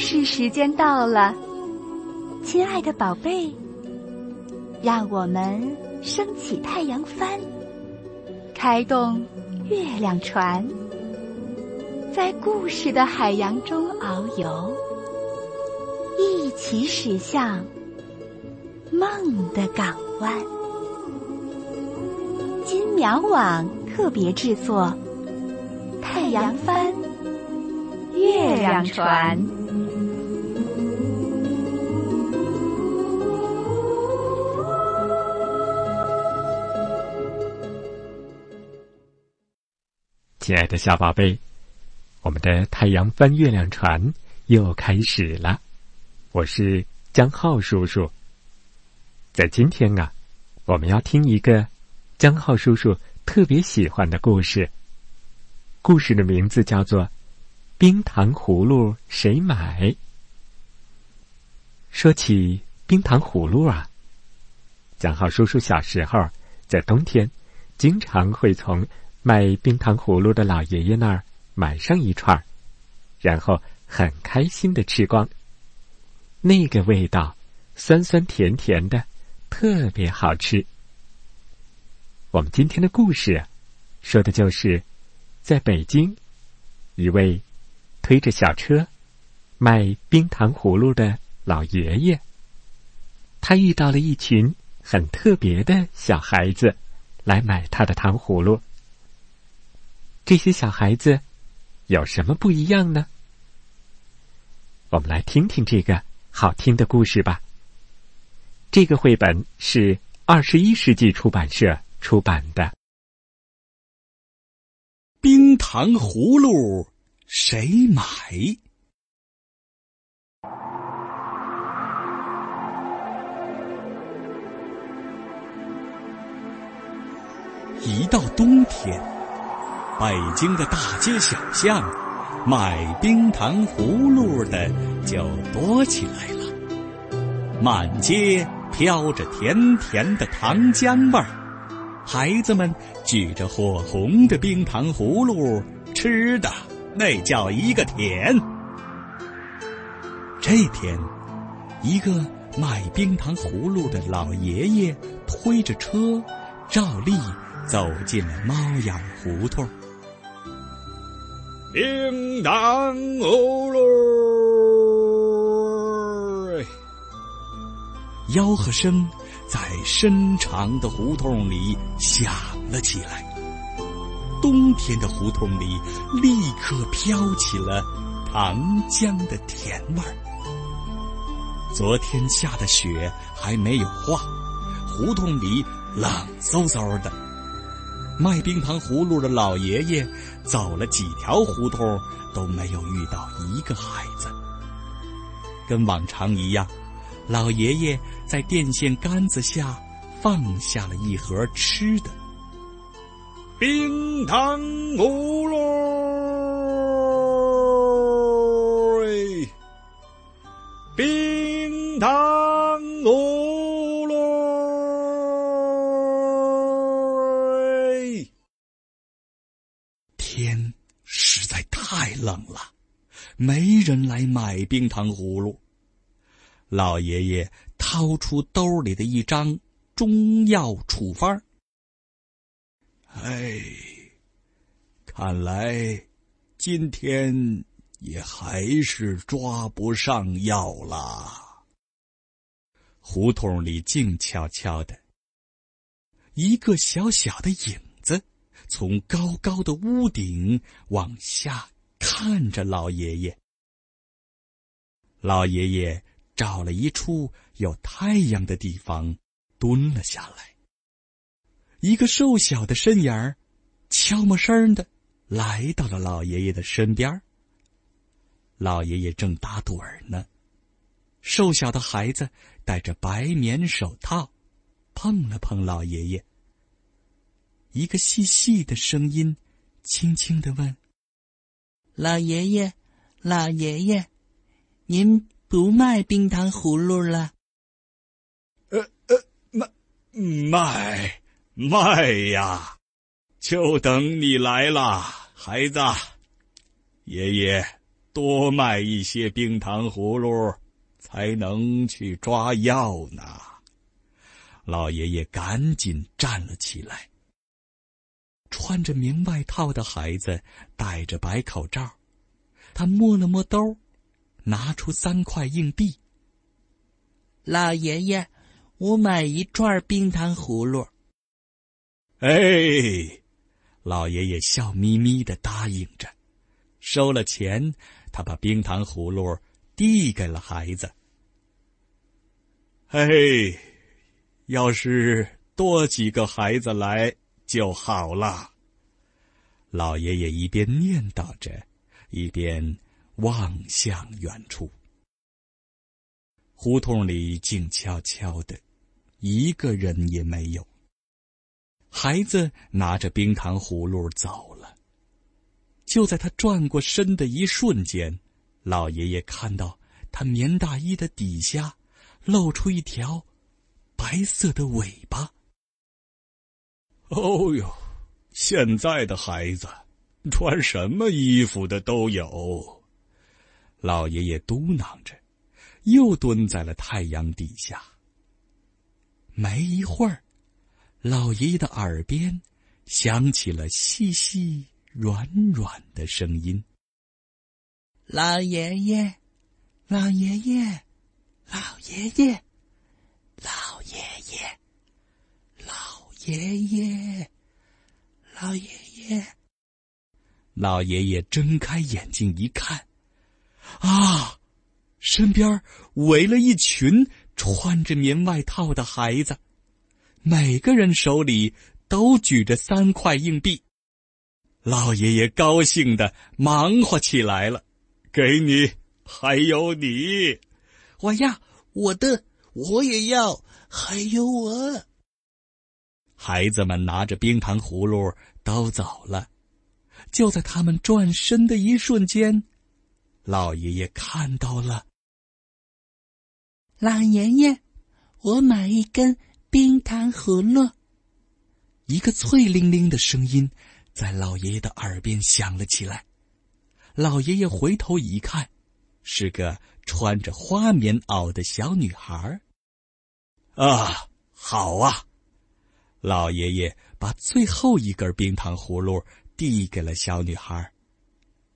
事时间到了，亲爱的宝贝，让我们升起太阳帆，开动月亮船，在故事的海洋中遨游，一起驶向梦的港湾。金苗网特别制作，《太阳帆》。月亮船。亲爱的小宝贝，我们的太阳帆月亮船又开始了。我是江浩叔叔。在今天啊，我们要听一个江浩叔叔特别喜欢的故事。故事的名字叫做。冰糖葫芦谁买？说起冰糖葫芦啊，江浩叔叔小时候在冬天，经常会从卖冰糖葫芦的老爷爷那儿买上一串然后很开心的吃光。那个味道，酸酸甜甜的，特别好吃。我们今天的故事，说的就是在北京，一位。推着小车卖冰糖葫芦的老爷爷，他遇到了一群很特别的小孩子来买他的糖葫芦。这些小孩子有什么不一样呢？我们来听听这个好听的故事吧。这个绘本是二十一世纪出版社出版的《冰糖葫芦》。谁买？一到冬天，北京的大街小巷，卖冰糖葫芦的就多起来了。满街飘着甜甜的糖浆味儿，孩子们举着火红的冰糖葫芦，吃的。那叫一个甜！这天，一个卖冰糖葫芦的老爷爷推着车，照例走进了猫眼胡同。冰糖葫芦，吆喝声在深长的胡同里响了起来。冬天的胡同里立刻飘起了糖浆的甜味儿。昨天下的雪还没有化，胡同里冷飕飕的。卖冰糖葫芦的老爷爷走了几条胡同都没有遇到一个孩子。跟往常一样，老爷爷在电线杆子下放下了一盒吃的。冰糖葫没人来买冰糖葫芦。老爷爷掏出兜里的一张中药处方。哎，看来今天也还是抓不上药啦。胡同里静悄悄的，一个小小的影子从高高的屋顶往下看着老爷爷。老爷爷找了一处有太阳的地方，蹲了下来。一个瘦小的身影儿，悄没声的来到了老爷爷的身边。老爷爷正打盹儿呢，瘦小的孩子戴着白棉手套，碰了碰老爷爷。一个细细的声音，轻轻的问：“老爷爷，老爷爷，您不卖冰糖葫芦了？”“呃呃，卖卖。”卖呀，就等你来了，孩子。爷爷多卖一些冰糖葫芦，才能去抓药呢。老爷爷赶紧站了起来。穿着棉外套的孩子戴着白口罩，他摸了摸兜，拿出三块硬币。老爷爷，我买一串冰糖葫芦。哎，老爷爷笑眯眯的答应着，收了钱，他把冰糖葫芦递给了孩子。嘿，要是多几个孩子来就好了。老爷爷一边念叨着，一边望向远处。胡同里静悄悄的，一个人也没有。孩子拿着冰糖葫芦走了。就在他转过身的一瞬间，老爷爷看到他棉大衣的底下露出一条白色的尾巴。哦呦，现在的孩子穿什么衣服的都有。老爷爷嘟囔着，又蹲在了太阳底下。没一会儿。老爷爷的耳边响起了细细软软的声音：“老爷爷，老爷爷，老爷爷，老爷爷，老爷爷，老爷爷。”老爷爷睁开眼睛一看，啊，身边围了一群穿着棉外套的孩子。每个人手里都举着三块硬币，老爷爷高兴的忙活起来了。给你，还有你，我要我的，我也要，还有我。孩子们拿着冰糖葫芦都走了。就在他们转身的一瞬间，老爷爷看到了。老爷爷，我买一根。冰糖葫芦，一个脆铃铃的声音在老爷爷的耳边响了起来。老爷爷回头一看，是个穿着花棉袄的小女孩。啊，好啊！老爷爷把最后一根冰糖葫芦递给了小女孩。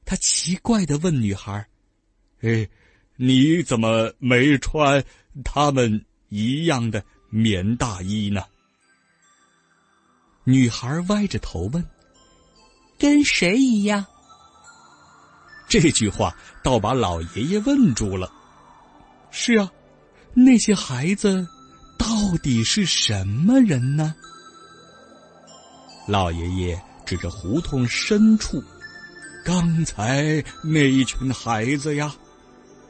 他奇怪的问女孩：“哎，你怎么没穿他们一样的？”棉大衣呢？女孩歪着头问：“跟谁一样？”这句话倒把老爷爷问住了。是啊，那些孩子到底是什么人呢？老爷爷指着胡同深处，刚才那一群孩子呀，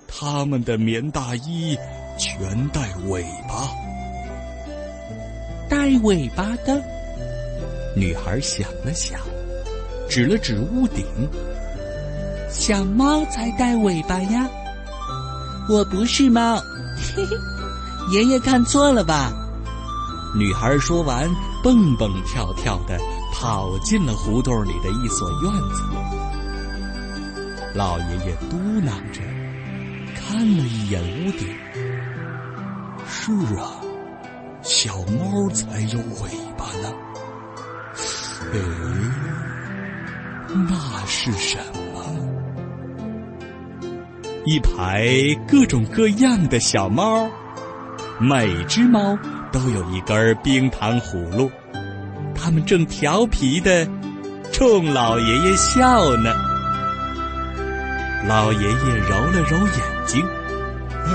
他们的棉大衣全带尾巴。带尾巴的女孩想了想，指了指屋顶。小猫才带尾巴呀！我不是猫，嘿嘿，爷爷看错了吧？女孩说完，蹦蹦跳跳的跑进了胡同里的一所院子。老爷爷嘟囔着，看了一眼屋顶。是啊。小猫才有尾巴呢。哎，那是什么？一排各种各样的小猫，每只猫都有一根冰糖葫芦，他们正调皮的冲老爷爷笑呢。老爷爷揉了揉眼睛，哎，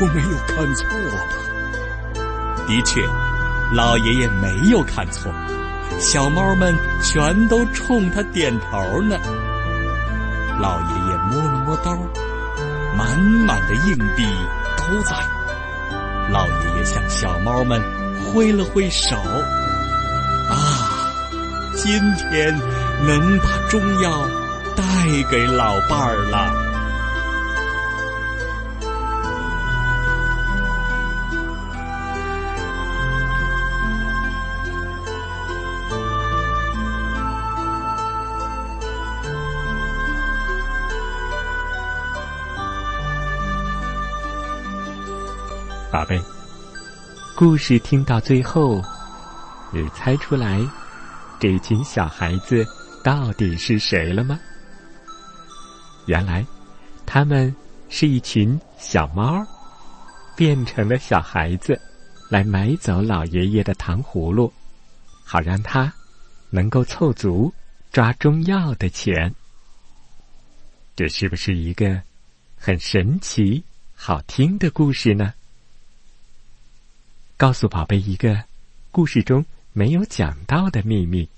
我没有看错吧？的确，老爷爷没有看错，小猫们全都冲他点头呢。老爷爷摸了摸兜，满满的硬币都在。老爷爷向小猫们挥了挥手，啊，今天能把中药带给老伴儿了。宝贝，故事听到最后，你猜出来这群小孩子到底是谁了吗？原来，他们是一群小猫，变成了小孩子，来买走老爷爷的糖葫芦，好让他能够凑足抓中药的钱。这是不是一个很神奇、好听的故事呢？告诉宝贝一个故事中没有讲到的秘密，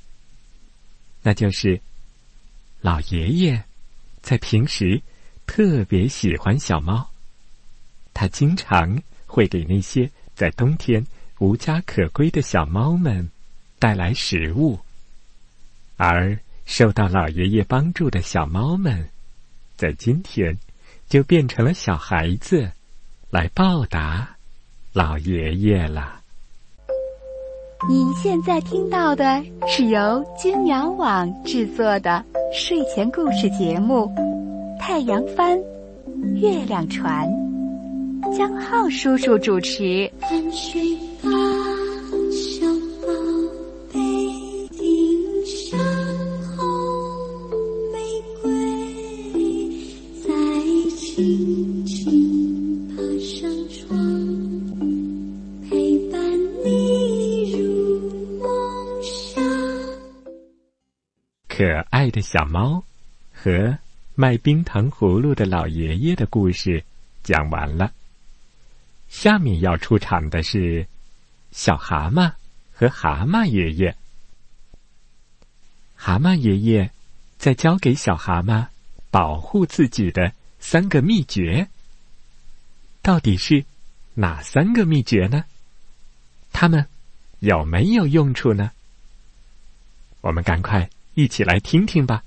那就是老爷爷在平时特别喜欢小猫，他经常会给那些在冬天无家可归的小猫们带来食物，而受到老爷爷帮助的小猫们，在今天就变成了小孩子，来报答。老爷爷了。你现在听到的是由金鸟网制作的睡前故事节目《太阳帆月亮船》，江浩叔叔主持。小猫和卖冰糖葫芦的老爷爷的故事讲完了。下面要出场的是小蛤蟆和蛤蟆爷爷。蛤蟆爷爷在教给小蛤蟆保护自己的三个秘诀。到底是哪三个秘诀呢？它们有没有用处呢？我们赶快。一起来听听吧。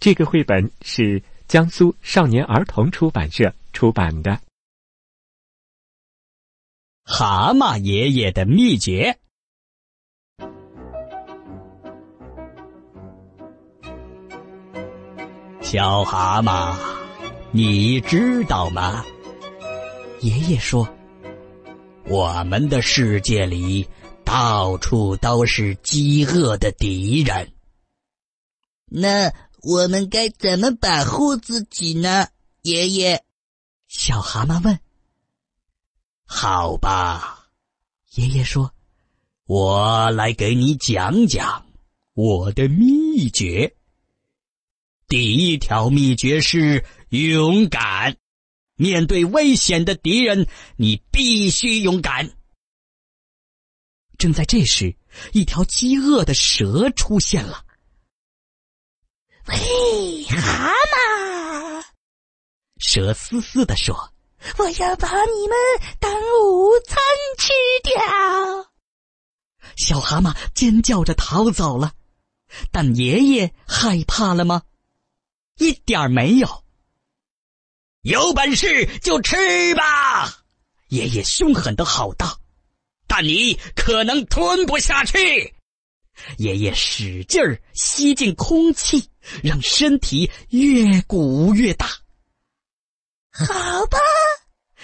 这个绘本是江苏少年儿童出版社出版的《蛤蟆爷爷的秘诀》。小蛤蟆，你知道吗？爷爷说：“我们的世界里。”到处都是饥饿的敌人。那我们该怎么保护自己呢？爷爷，小蛤蟆问。好吧，爷爷说：“我来给你讲讲我的秘诀。第一条秘诀是勇敢，面对危险的敌人，你必须勇敢。”正在这时，一条饥饿的蛇出现了。喂，蛤蟆！蛇嘶嘶地说：“我要把你们当午餐吃掉。”小蛤蟆尖叫着逃走了。但爷爷害怕了吗？一点没有。有本事就吃吧！爷爷凶狠的吼道。但你可能吞不下去。爷爷使劲儿吸进空气，让身体越鼓越大。好吧，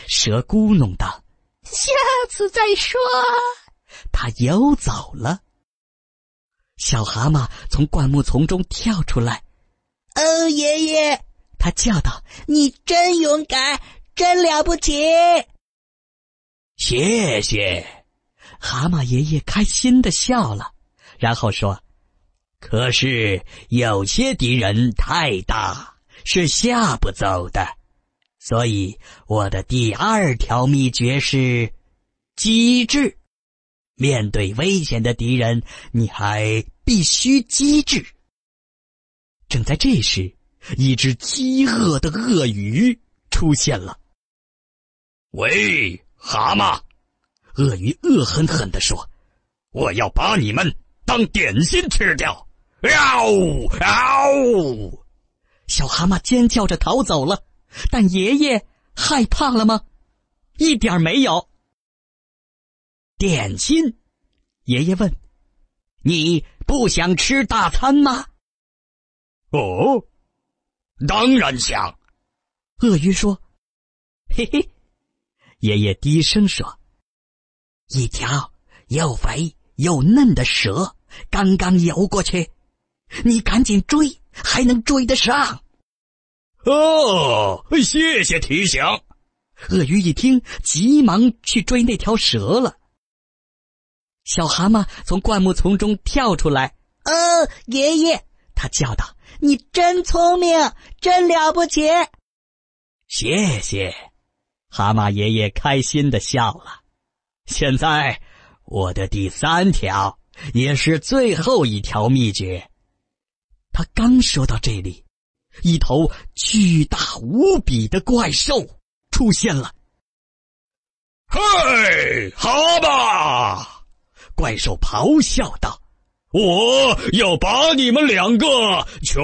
蛇咕哝道：“下次再说。”他游走了。小蛤蟆从灌木丛中跳出来。“哦，爷爷！”他叫道，“你真勇敢，真了不起！”谢谢。蛤蟆爷爷开心的笑了，然后说：“可是有些敌人太大，是吓不走的，所以我的第二条秘诀是机智。面对危险的敌人，你还必须机智。”正在这时，一只饥饿的鳄鱼出现了。“喂，蛤蟆！”鳄鱼恶狠狠地说：“我要把你们当点心吃掉！”嗷嗷！小蛤蟆尖叫着逃走了。但爷爷害怕了吗？一点没有。点心？爷爷问：“你不想吃大餐吗？”“哦，当然想。”鳄鱼说：“嘿嘿。”爷爷低声说：“一条又肥又嫩的蛇刚刚游过去，你赶紧追，还能追得上。”哦，谢谢提醒。鳄鱼一听，急忙去追那条蛇了。小蛤蟆从灌木丛中跳出来，“哦，爷爷！”他叫道，“你真聪明，真了不起！”谢谢，蛤蟆爷爷开心的笑了。现在，我的第三条，也是最后一条秘诀。他刚说到这里，一头巨大无比的怪兽出现了。嘿，蛤蟆！怪兽咆哮道。我要把你们两个全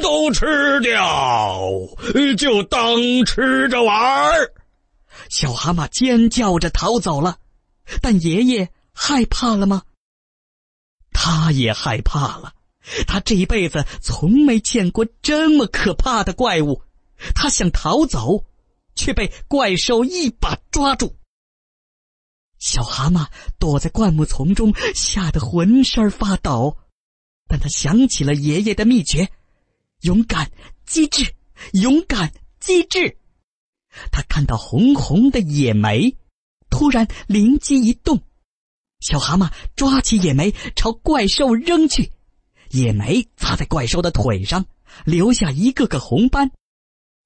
都吃掉，就当吃着玩儿。小蛤蟆尖叫着逃走了，但爷爷害怕了吗？他也害怕了，他这一辈子从没见过这么可怕的怪物。他想逃走，却被怪兽一把抓住。小蛤蟆躲在灌木丛中，吓得浑身发抖。但他想起了爷爷的秘诀：勇敢、机智，勇敢、机智。他看到红红的野莓，突然灵机一动，小蛤蟆抓起野莓朝怪兽扔去，野莓砸在怪兽的腿上，留下一个个红斑，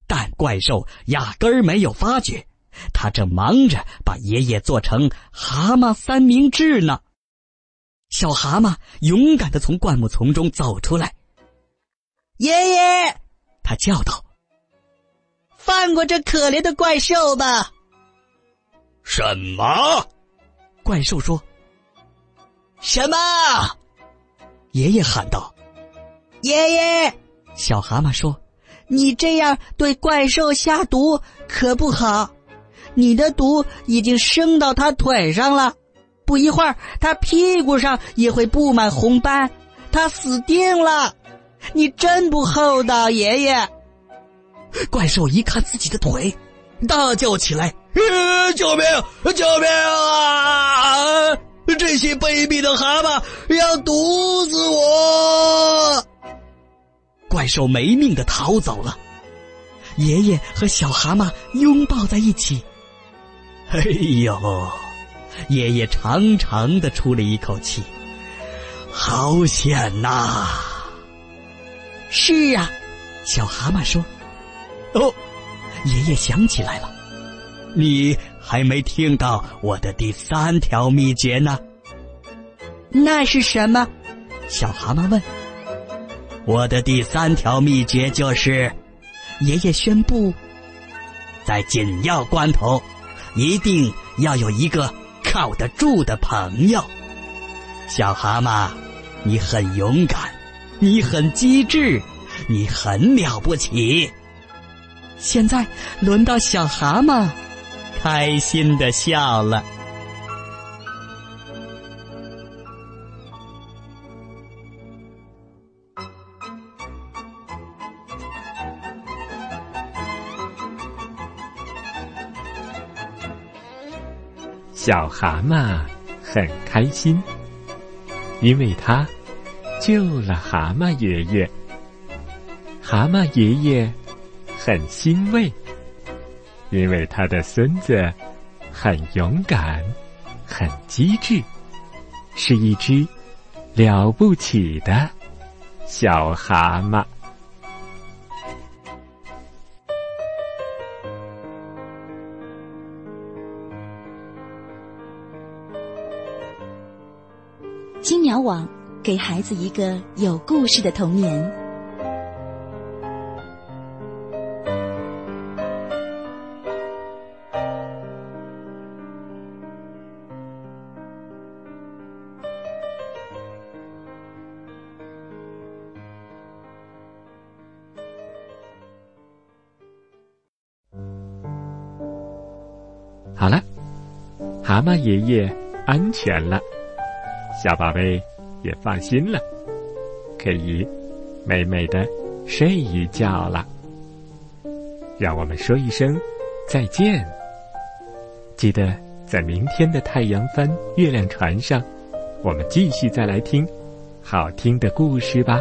但怪兽压根儿没有发觉。他正忙着把爷爷做成蛤蟆三明治呢。小蛤蟆勇敢的从灌木丛中走出来。爷爷，他叫道：“放过这可怜的怪兽吧！”什么？怪兽说：“什么？”爷爷喊道：“爷爷！”小蛤蟆说：“你这样对怪兽下毒可不好。”你的毒已经升到他腿上了，不一会儿，他屁股上也会布满红斑，他死定了。你真不厚道，爷爷！怪兽一看自己的腿，大叫起来：“救命！救命啊！这些卑鄙的蛤蟆要毒死我！”怪兽没命的逃走了。爷爷和小蛤蟆拥抱在一起。哎呦！爷爷长长的出了一口气，好险呐！是啊，小蛤蟆说：“哦，爷爷想起来了，你还没听到我的第三条秘诀呢。”那是什么？小蛤蟆问。我的第三条秘诀就是，爷爷宣布，在紧要关头。一定要有一个靠得住的朋友，小蛤蟆，你很勇敢，你很机智，你很了不起。现在轮到小蛤蟆，开心的笑了。小蛤蟆很开心，因为他救了蛤蟆爷爷。蛤蟆爷爷很欣慰，因为他的孙子很勇敢、很机智，是一只了不起的小蛤蟆。金鸟网给孩子一个有故事的童年。蛤蟆爷爷安全了。小宝贝也放心了，可以美美的睡一觉了。让我们说一声再见，记得在明天的太阳帆月亮船上，我们继续再来听好听的故事吧。